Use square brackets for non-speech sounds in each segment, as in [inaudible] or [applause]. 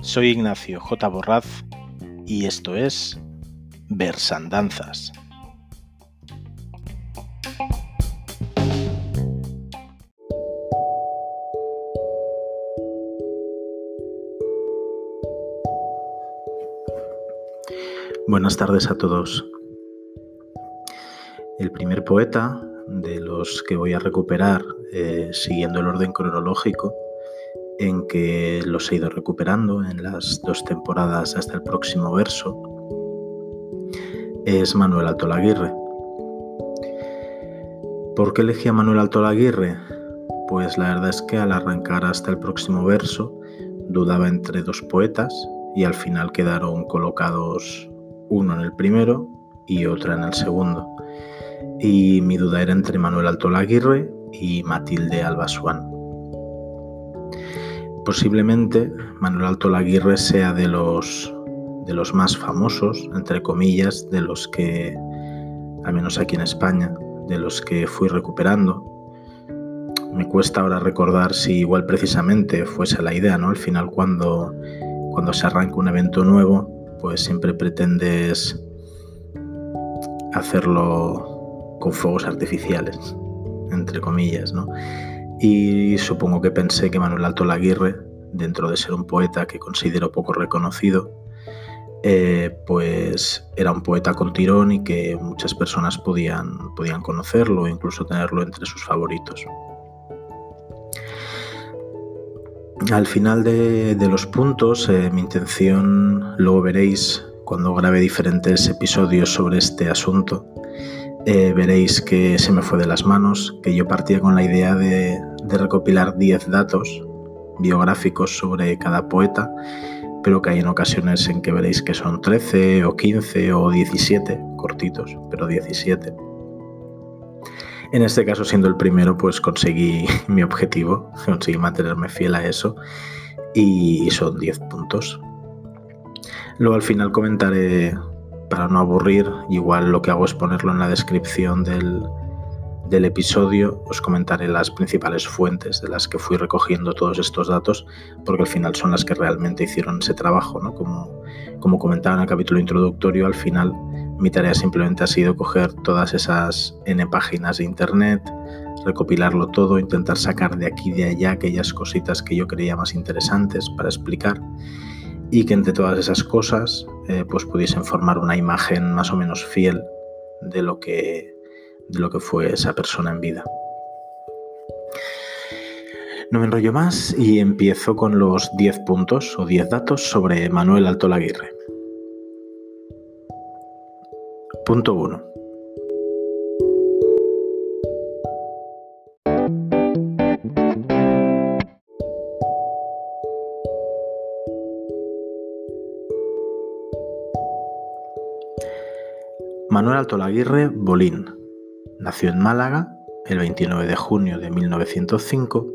Soy Ignacio J. Borraz y esto es Versandanzas. Buenas tardes a todos. El primer poeta de los que voy a recuperar eh, siguiendo el orden cronológico en que los he ido recuperando en las dos temporadas hasta el próximo verso es Manuel Alto Laguirre. ¿Por qué elegí a Manuel Alto Laguirre? Pues la verdad es que al arrancar hasta el próximo verso dudaba entre dos poetas y al final quedaron colocados uno en el primero y otra en el segundo. Y mi duda era entre Manuel Alto Laguirre y Matilde Albasuán. Posiblemente Manuel Alto Laguirre sea de los, de los más famosos, entre comillas, de los que, al menos aquí en España, de los que fui recuperando. Me cuesta ahora recordar si igual precisamente fuese la idea, ¿no? Al final cuando, cuando se arranca un evento nuevo, pues siempre pretendes hacerlo con fuegos artificiales, entre comillas, ¿no? y supongo que pensé que Manuel Alto Laguirre, dentro de ser un poeta que considero poco reconocido, eh, pues era un poeta con tirón y que muchas personas podían, podían conocerlo e incluso tenerlo entre sus favoritos. Al final de, los puntos, eh, mi intención, luego veréis cuando grabe diferentes episodios sobre este asunto, eh, veréis que se me fue de las manos, que yo partía con la idea de, de recopilar 10 datos biográficos sobre cada poeta, pero que hay en ocasiones en que veréis que son 13 o 15 o 17, cortitos, pero 17. En este caso, siendo el primero, pues conseguí [laughs] mi objetivo, conseguí mantenerme fiel a eso y son 10 puntos. Luego al final comentaré, para no aburrir, igual lo que hago es ponerlo en la descripción del, del episodio os comentaré las principales fuentes de las que fui recogiendo todos estos datos, porque al final son las que realmente hicieron ese trabajo. ¿no? Como, como comentaba en el capítulo introductorio, al final mi tarea simplemente ha sido coger todas esas N páginas de Internet, recopilarlo todo, intentar sacar de aquí y de allá aquellas cositas que yo creía más interesantes para explicar y que entre todas esas cosas eh, pues pudiesen formar una imagen más o menos fiel de lo que de lo que fue esa persona en vida. No me enrollo más y empiezo con los 10 puntos o 10 datos sobre Manuel Alto Laguirre. Punto 1. Manuel Alto Laguirre Bolín, Nació en Málaga el 29 de junio de 1905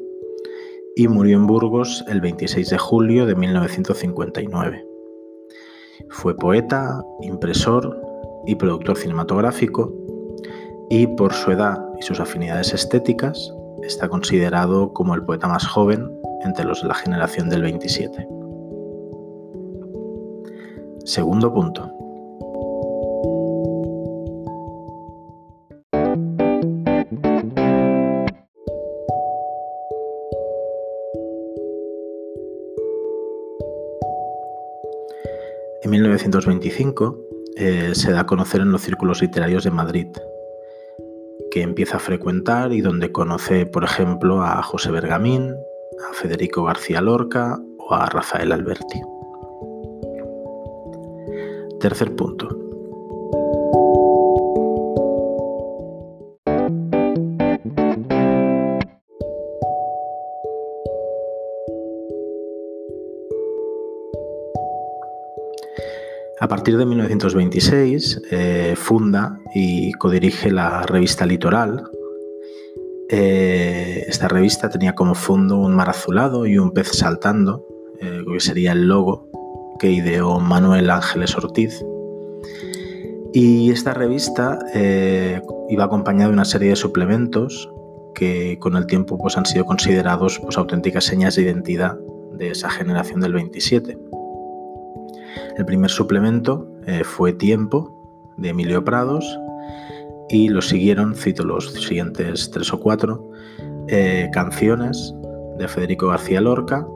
y murió en Burgos el 26 de julio de 1959. Fue poeta, impresor y productor cinematográfico y por su edad y sus afinidades estéticas está considerado como el poeta más joven entre los de la generación del 27. Segundo punto. En 1925 eh, se da a conocer en los círculos literarios de Madrid, que empieza a frecuentar y donde conoce, por ejemplo, a José Bergamín, a Federico García Lorca o a Rafael Alberti. Tercer punto. A partir de 1926 eh, funda y codirige la revista Litoral. Eh, esta revista tenía como fondo un mar azulado y un pez saltando, eh, que sería el logo que ideó Manuel Ángeles Ortiz. Y esta revista iba acompañada de una serie de suplementos que con el tiempo pues, han sido considerados pues, auténticas señas de identidad de esa generación del 27. El primer suplemento eh, fue Tiempo, de Emilio Prados, y lo siguieron, cito los siguientes tres o cuatro, eh, Canciones, de Federico García Lorca,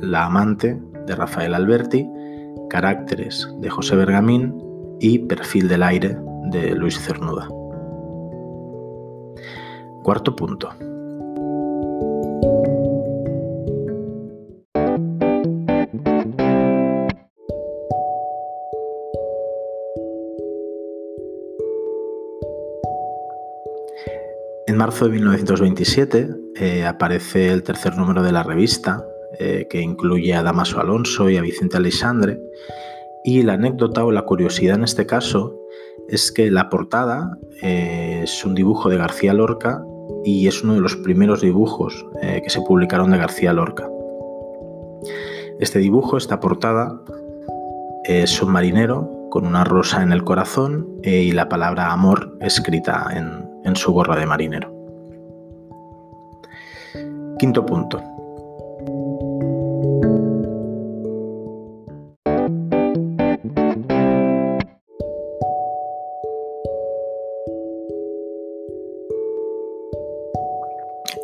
La Amante, de Rafael Alberti, Caracteres, de José Bergamín y Perfil del Aire, de Luis Cernuda. Cuarto punto. Marzo de 1927 eh, aparece el tercer número de la revista, eh, que incluye a Damaso Alonso y a Vicente Alexandre. Y la anécdota o la curiosidad en este caso es que la portada eh, es un dibujo de García Lorca y es uno de los primeros dibujos que se publicaron de García Lorca. Este dibujo, esta portada, es un marinero con una rosa en el corazón y la palabra amor escrita en, en su gorra de marinero. Quinto punto.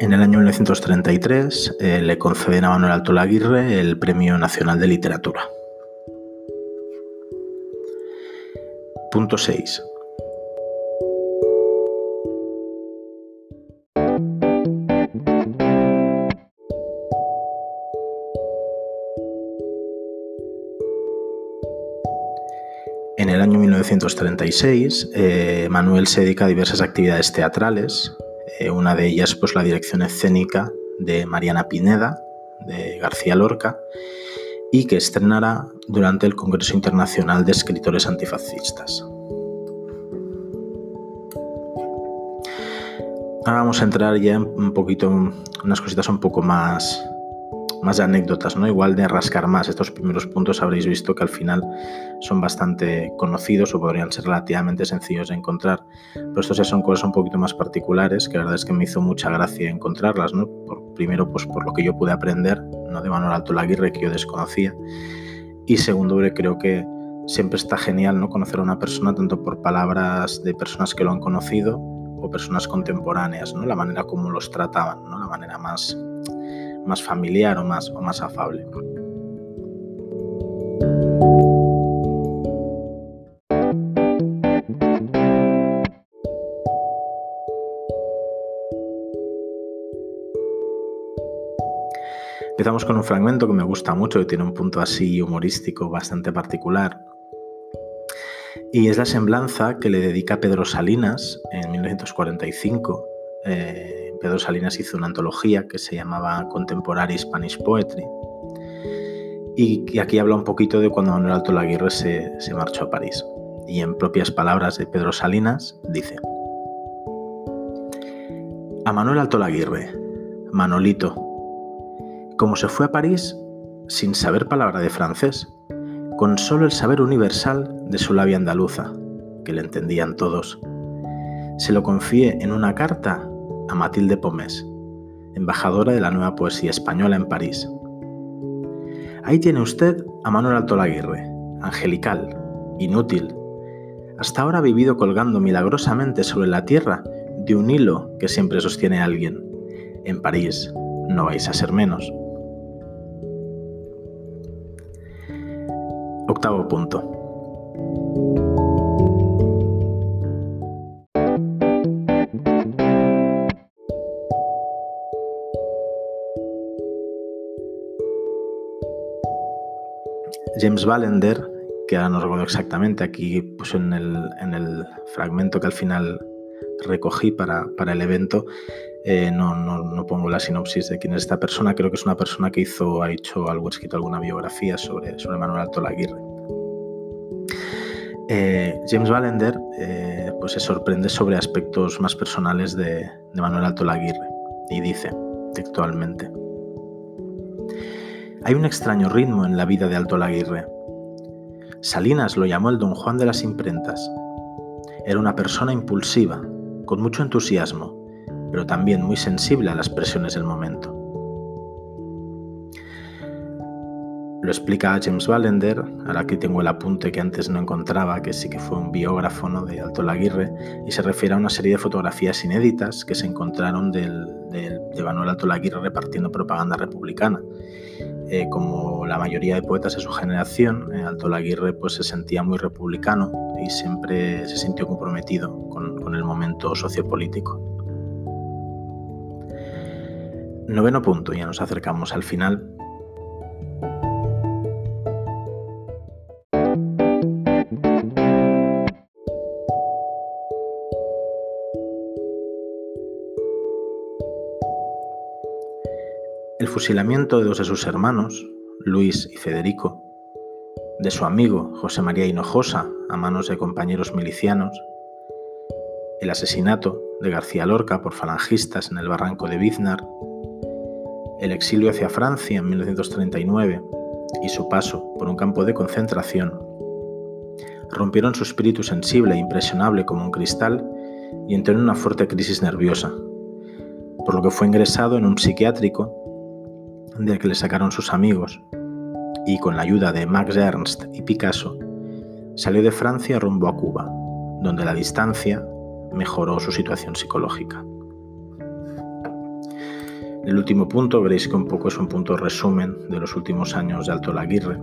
En el año 1933 eh, le conceden a Manuel Alto Laguirre el Premio Nacional de Literatura. Punto 6. 1936, eh, Manuel se dedica a diversas actividades teatrales, eh, una de ellas pues, la dirección escénica de Mariana Pineda, de García Lorca, y que estrenará durante el Congreso Internacional de Escritores Antifascistas. Ahora vamos a entrar ya en un poquito, unas cositas un poco más más anécdotas, ¿no? Igual de rascar más. Estos primeros puntos habréis visto que al final son bastante conocidos o podrían ser relativamente sencillos de encontrar. Pero estos ya son cosas un poquito más particulares, que la verdad es que me hizo mucha gracia encontrarlas, ¿no? Por, primero, pues por lo que yo pude aprender, ¿no? De Manuel Alto Laguirre, que yo desconocía. Y segundo, creo que siempre está genial, ¿no? Conocer a una persona tanto por palabras de personas que lo han conocido o personas contemporáneas, ¿no? La manera como los trataban, ¿no? La manera más más familiar o más, o más afable. Empezamos con un fragmento que me gusta mucho, que tiene un punto así humorístico bastante particular. Y es la semblanza que le dedica Pedro Salinas en 1945 Pedro Salinas hizo una antología que se llamaba Contemporary Spanish Poetry. Y, aquí habla un poquito de cuando Manuel Alto Laguirre se, se marchó a París. Y en propias palabras de Pedro Salinas dice: A Manuel Alto Laguirre, Manolito, como se fue a París sin saber palabra de francés, con solo el saber universal de su labia andaluza, que le entendían todos. Se lo confié en una carta a Matilde Pomés, embajadora de la nueva poesía española en París. Ahí tiene usted a Manuel Alto Laguirre, angelical, inútil. Hasta ahora ha vivido colgando milagrosamente sobre la tierra de un hilo que siempre sostiene alguien. En París no vais a ser menos. Octavo punto. James Ballender, que ahora no recuerdo exactamente, aquí pues en, el, fragmento que al final recogí para, el evento, eh, no, pongo la sinopsis de quién es esta persona, creo que es una persona que hizo, ha hecho algo, escrito alguna biografía sobre, Manuel Alto Laguirre. Eh, James Ballender eh, pues se sorprende sobre aspectos más personales de, de Manuel Alto Laguirre y dice textualmente. Hay un extraño ritmo en la vida de Alto Laguirre. Salinas lo llamó el Don Juan de las imprentas, Era una persona impulsiva, con mucho entusiasmo, pero también muy sensible a las presiones del momento. Lo explica James Ballender, ahora aquí tengo el apunte que antes no encontraba, que sí que fue un biógrafo de Alto Laguirre, y se refiere a una serie de fotografías inéditas que se encontraron del, de Manuel Alto Laguirre repartiendo propaganda republicana. Eh, como la mayoría de poetas de su generación, eh, Alto Laguirre pues, se sentía muy republicano y siempre se sintió comprometido con, con el momento sociopolítico. Noveno punto, ya nos acercamos al final. El fusilamiento de dos de sus hermanos, Luis y Federico, de su amigo José María Hinojosa a manos de compañeros milicianos, el asesinato de García Lorca por falangistas en el barranco de Biznar, el exilio hacia Francia en 1939 y su paso por un campo de concentración rompieron su espíritu sensible e impresionable como un cristal y entró en una fuerte crisis nerviosa, por lo que fue ingresado en un psiquiátrico de que le sacaron sus amigos, y con la ayuda de Max Ernst y Picasso, salió de Francia rumbo a Cuba, donde la distancia mejoró su situación psicológica. El último punto veréis que un poco es un punto resumen de los últimos años de Alto Laguirre.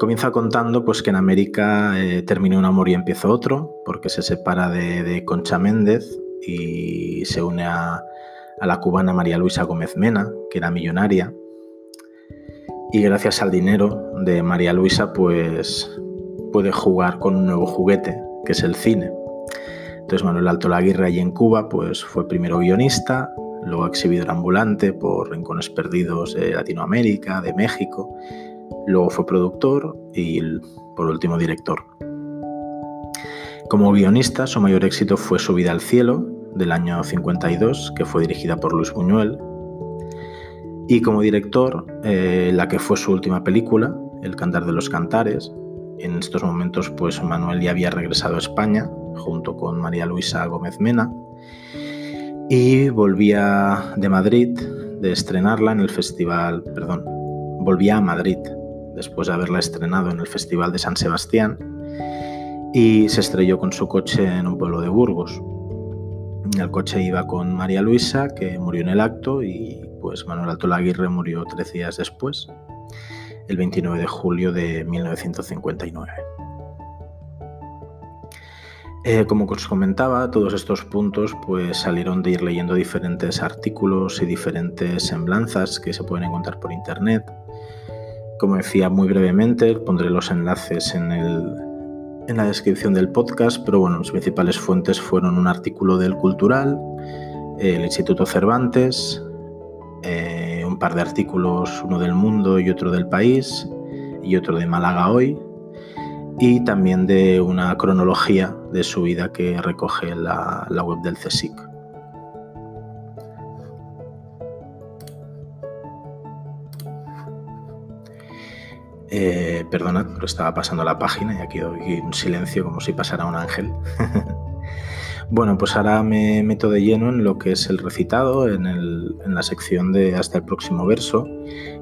Comienza contando pues, que en América eh, terminó un amor y empezó otro, porque se separa de, Concha Méndez y se une a, la cubana María Luisa Gómez Mena, que era millonaria. Y gracias al dinero de María Luisa, pues puede jugar con un nuevo juguete, que es el cine. Entonces Manuel Alto Laguirre allí en Cuba, pues fue primero guionista, luego exhibidor ambulante por rincones perdidos de Latinoamérica, de México, luego fue productor y por último director. Como guionista, su mayor éxito fue Su vida al cielo, del año 52, que fue dirigida por Luis Buñuel. Y como director, eh, la que fue su última película, El cantar de los cantares. En estos momentos, pues Manuel ya había regresado a España, junto con María Luisa Gómez Mena, y volvía de Madrid, de estrenarla en el festival, perdón, volvía a Madrid después de haberla estrenado en el Festival de San Sebastián y se estrelló con su coche en un pueblo de Burgos. El coche iba con María Luisa, que murió en el acto, y pues Manuel Alto Laguirre murió tres días después, el 29 de julio de 1959. Eh, como os comentaba, todos estos puntos pues, salieron de ir leyendo diferentes artículos y diferentes semblanzas que se pueden encontrar por internet como decía muy brevemente, pondré los enlaces en, la descripción del podcast, pero bueno, las principales fuentes fueron un artículo del Cultural, el Instituto Cervantes, eh, un par de artículos, uno del Mundo y otro del País, y otro de Málaga Hoy, y también de una cronología de su vida que recoge la, la web del CSIC. Eh, perdonad, pero estaba pasando la página y aquí doy un silencio como si pasara un ángel. [laughs] bueno, pues ahora me meto de lleno en lo que es el recitado, en, la sección de hasta el próximo verso,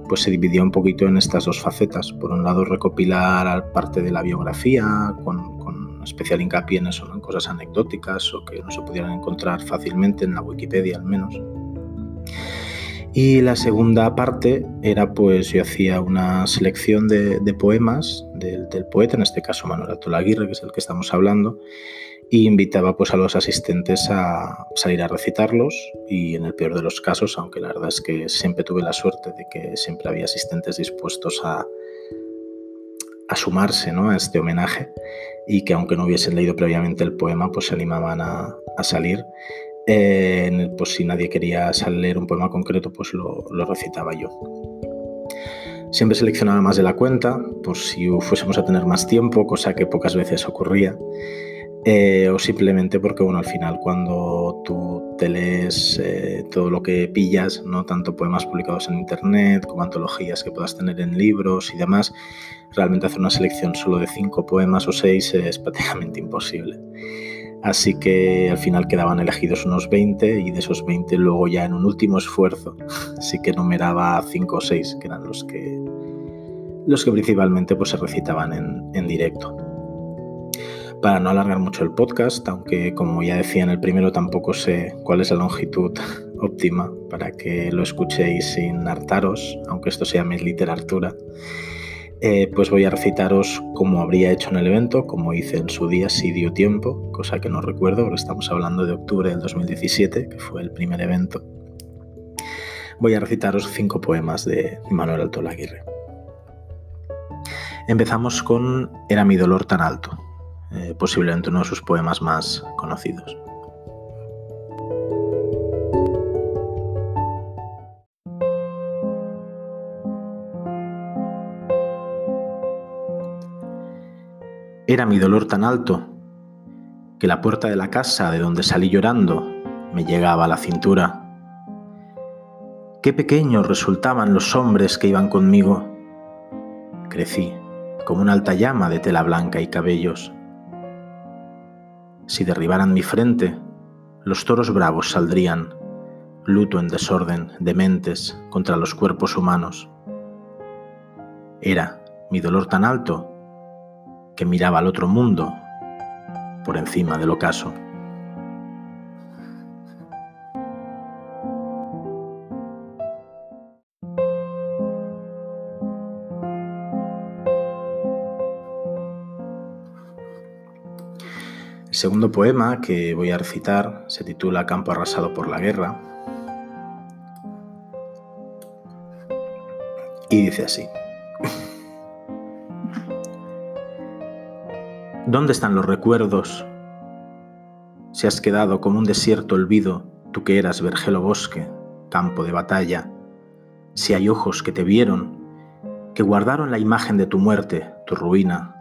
pues se dividió un poquito en estas dos facetas. Por un lado, recopilar parte de la biografía con, especial hincapié en eso, en cosas anecdóticas o que no se pudieran encontrar fácilmente en la Wikipedia al menos. Y la segunda parte era pues yo hacía una selección de, poemas del, poeta, en este caso Manuel Aguirre, que es el que estamos hablando, y invitaba pues a los asistentes a salir a recitarlos y en el peor de los casos, aunque la verdad es que siempre tuve la suerte de que siempre había asistentes dispuestos a, a sumarse ¿no? a este homenaje y que aunque no hubiesen leído previamente el poema, pues se animaban a salir pues si nadie quería leer un poema concreto, pues lo, recitaba yo. Siempre seleccionaba más de la cuenta, por si fuésemos a tener más tiempo, cosa que pocas veces ocurría. eh, o simplemente porque, bueno, al final cuando tú te lees eh, todo lo que pillas, no tanto poemas publicados en internet como antologías que puedas tener en libros y demás, realmente hacer una selección solo de cinco poemas o seis es prácticamente imposible. Así que al final quedaban elegidos unos 20 y de esos 20 luego ya en un último esfuerzo [laughs] sí que numeraba 5 o 6, que eran los que, los que principalmente pues, se recitaban en, en directo. Para no alargar mucho el podcast, aunque como ya decía en el primero tampoco sé cuál es la longitud [laughs] óptima para que lo escuchéis sin hartaros, aunque esto sea mi literatura. Eh, pues voy a recitaros como habría hecho en el evento, como hice en su día si dio tiempo, cosa que no recuerdo porque estamos hablando de octubre del 2017, que fue el primer evento. Voy a recitaros cinco poemas de Manuel Alto Laguirre. Empezamos con Era mi dolor tan alto, eh, posiblemente uno de sus poemas más conocidos. Era mi dolor tan alto que la puerta de la casa de donde salí llorando me llegaba a la cintura. Qué pequeños resultaban los hombres que iban conmigo. Crecí como una alta llama de tela blanca y cabellos. Si derribaran mi frente, los toros bravos saldrían, luto en desorden, dementes contra los cuerpos humanos. Era mi dolor tan alto que miraba al otro mundo por encima del ocaso. El segundo poema que voy a recitar se titula Campo arrasado por la guerra y dice así. ¿Dónde están los recuerdos? Si has quedado como un desierto olvido, tú que eras vergel bosque, campo de batalla. Si hay ojos que te vieron, que guardaron la imagen de tu muerte, tu ruina,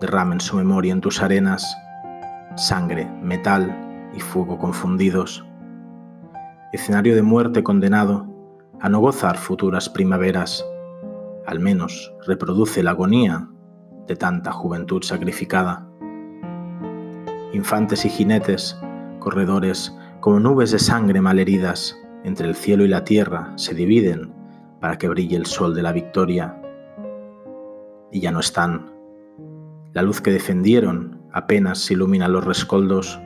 derramen su memoria en tus arenas, sangre, metal y fuego confundidos. Escenario de muerte condenado a no gozar futuras primaveras, al menos reproduce la agonía de tanta juventud sacrificada. Infantes y jinetes, corredores, como nubes de sangre malheridas, entre el cielo y la tierra se dividen para que brille el sol de la victoria. Y ya no están. La luz que defendieron apenas ilumina los rescoldos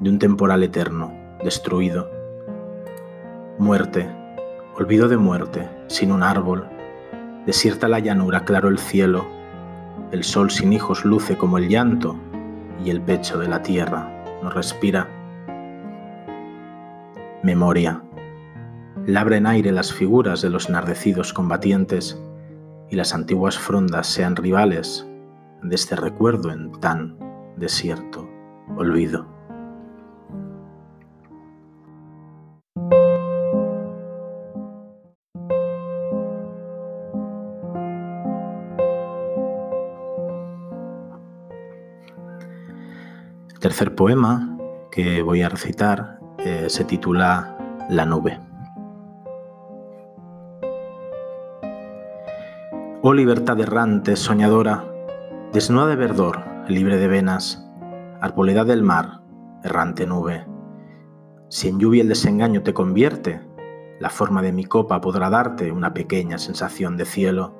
de un temporal eterno, destruido. Muerte, olvido de muerte, sin un árbol, desierta la llanura, claro el cielo, el sol sin hijos luce como el llanto y el pecho de la tierra no respira. Memoria. Labra en aire las figuras de los enardecidos combatientes y las antiguas frondas sean rivales de este recuerdo en tan desierto olvido. Tercer poema que voy a recitar eh, se titula La nube. Oh libertad errante, soñadora, desnuda de verdor, libre de venas, arboleda del mar, errante nube. Si en lluvia el desengaño te convierte, la forma de mi copa podrá darte una pequeña sensación de cielo.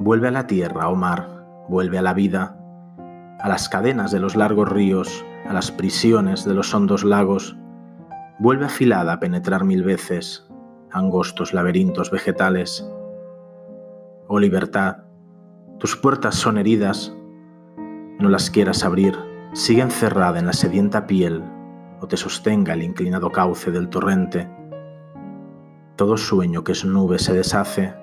Vuelve a la tierra, oh mar, vuelve a la vida, a las cadenas de los largos ríos, a las prisiones de los hondos lagos, vuelve afilada a penetrar mil veces angostos laberintos vegetales. Oh libertad, tus puertas son heridas, no las quieras abrir, sigue encerrada en la sedienta piel o te sostenga el inclinado cauce del torrente. Todo sueño que es nube se deshace,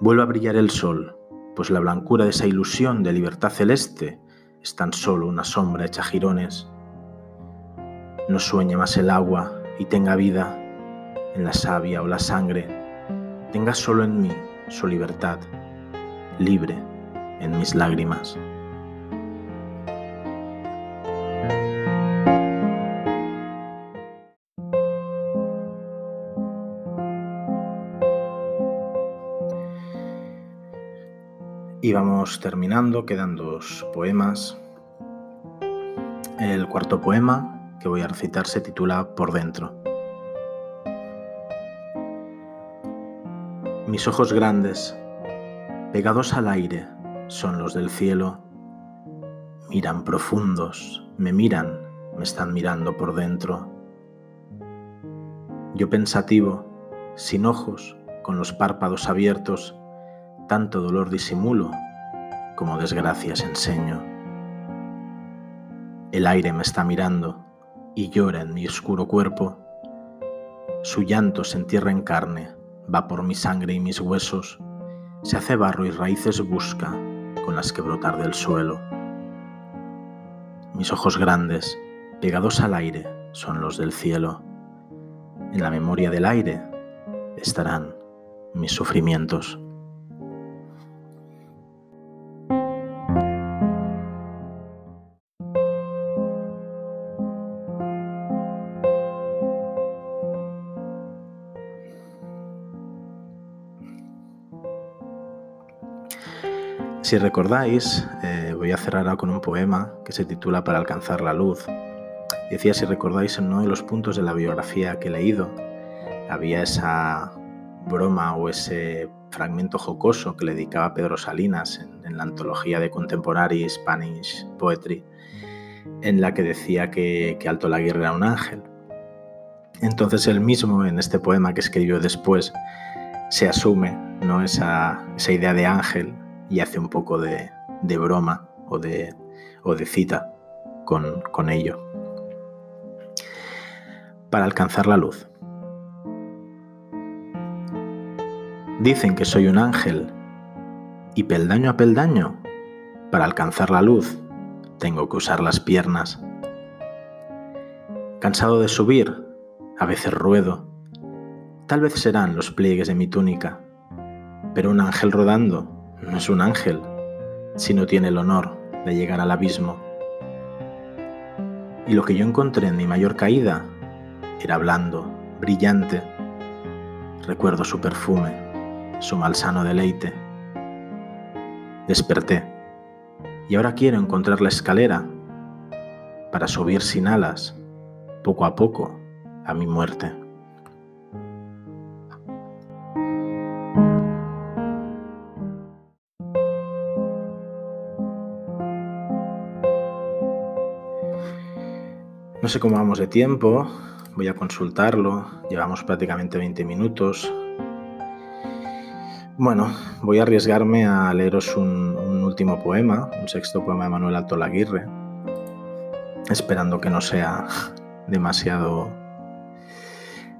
vuelve a brillar el sol, pues la blancura de esa ilusión de libertad celeste es tan solo una sombra hecha jirones. No sueñe más el agua y tenga vida en la savia o la sangre, tenga solo en mí su libertad, libre en mis lágrimas. Y vamos terminando, quedan dos poemas. El cuarto poema que voy a recitar se titula Por dentro. Mis ojos grandes, pegados al aire, son los del cielo. Miran profundos, me miran, me están mirando por dentro. Yo pensativo, sin ojos, con los párpados abiertos, tanto dolor disimulo como desgracias enseño. El aire me está mirando y llora en mi oscuro cuerpo. Su llanto se entierra en carne, va por mi sangre y mis huesos, se hace barro y raíces busca con las que brotar del suelo. Mis ojos grandes, pegados al aire, son los del cielo. En la memoria del aire estarán mis sufrimientos. Si recordáis, eh, voy a cerrar ahora con un poema que se titula Para alcanzar la luz. Decía, si recordáis, en uno de los puntos de la biografía que he leído, había esa broma o ese fragmento jocoso que le dedicaba Pedro Salinas en, la antología de Contemporary Spanish Poetry, en la que decía que, Alto Laguirre era un ángel. Entonces él mismo, en este poema que escribió después, se asume ¿no? esa, esa idea de ángel y hace un poco de, broma o de, o de cita con, con ello. Para alcanzar la luz. Dicen que soy un ángel y peldaño a peldaño, para alcanzar la luz, tengo que usar las piernas. Cansado de subir, a veces ruedo. Tal vez serán los pliegues de mi túnica, pero un ángel rodando no es un ángel si no tiene el honor de llegar al abismo. Y lo que yo encontré en mi mayor caída era blando, brillante. Recuerdo su perfume, su malsano deleite. Desperté y ahora quiero encontrar la escalera para subir sin alas, poco a poco, a mi muerte. Sé cómo vamos de tiempo, voy a consultarlo, llevamos prácticamente 20 minutos. Bueno, voy a arriesgarme a leeros un, último poema, un sexto poema de Manuel Alto Laguirre, esperando que no sea [laughs] demasiado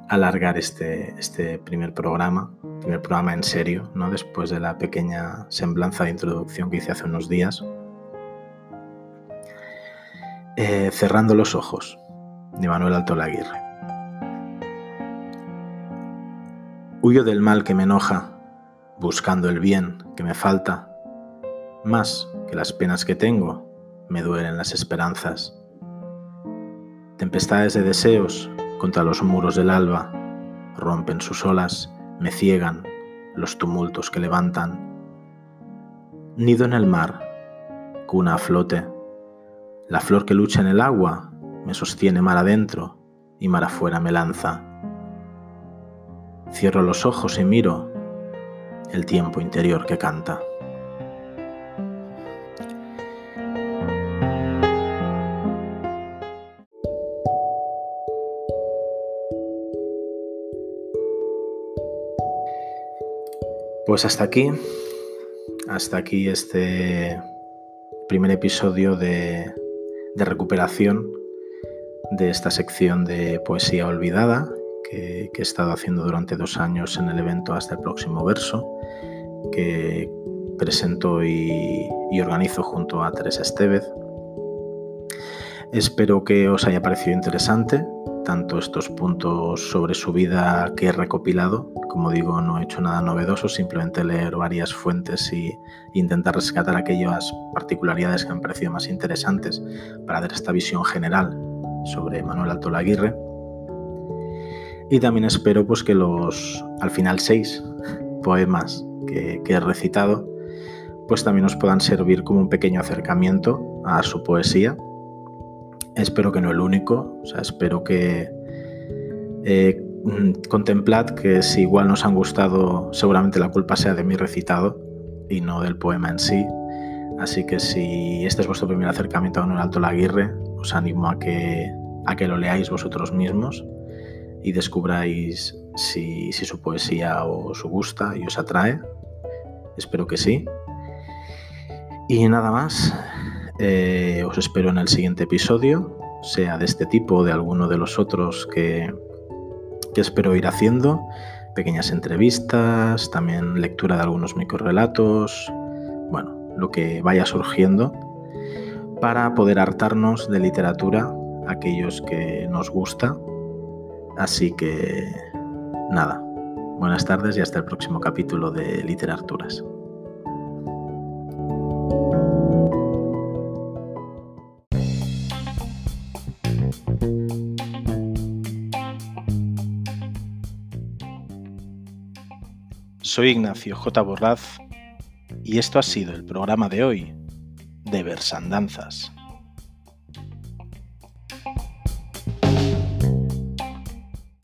alargar este, este primer programa, primer programa en serio, ¿no? después de la pequeña semblanza de introducción que hice hace unos días. Eh, cerrando los ojos, de Manuel Alto Laguirre. Huyo del mal que me enoja, buscando el bien que me falta, más que las penas que tengo, me duelen las esperanzas. Tempestades de deseos contra los muros del alba rompen sus olas, me ciegan los tumultos que levantan. Nido en el mar, cuna a flote, la flor que lucha en el agua me sostiene mar adentro y mar afuera me lanza. Cierro los ojos y miro el tiempo interior que canta. Pues hasta aquí, hasta aquí este primer episodio de de recuperación de esta sección de poesía olvidada que, he estado haciendo durante dos años en el evento Hasta el próximo verso, que presento y, y organizo junto a Teresa Estevez. Espero que os haya parecido interesante tanto estos puntos sobre su vida que he recopilado. Como digo, no he hecho nada novedoso, simplemente leer varias fuentes y intentar rescatar aquellas particularidades que han parecido más interesantes para dar esta visión general sobre Manuel Alto Laguirre. Y también espero pues, que los, al final, seis poemas que, he recitado pues también os puedan servir como un pequeño acercamiento a su poesía. Espero que no el único, o sea, espero que eh, contemplad que si igual nos han gustado, seguramente la culpa sea de mi recitado y no del poema en sí. Así que si este es vuestro primer acercamiento a un Alto Laguirre, os animo a que, a que lo leáis vosotros mismos y descubráis si, su poesía os gusta y os atrae. Espero que sí. Y nada más, eh, os espero en el siguiente episodio, sea de este tipo o de alguno de los otros que, que espero ir haciendo. Pequeñas entrevistas, también lectura de algunos microrelatos, bueno, lo que vaya surgiendo para poder hartarnos de literatura aquellos que nos gusta. Así que nada, buenas tardes y hasta el próximo capítulo de Literaturas. Soy Ignacio J. Borraz y esto ha sido el programa de hoy de Versandanzas.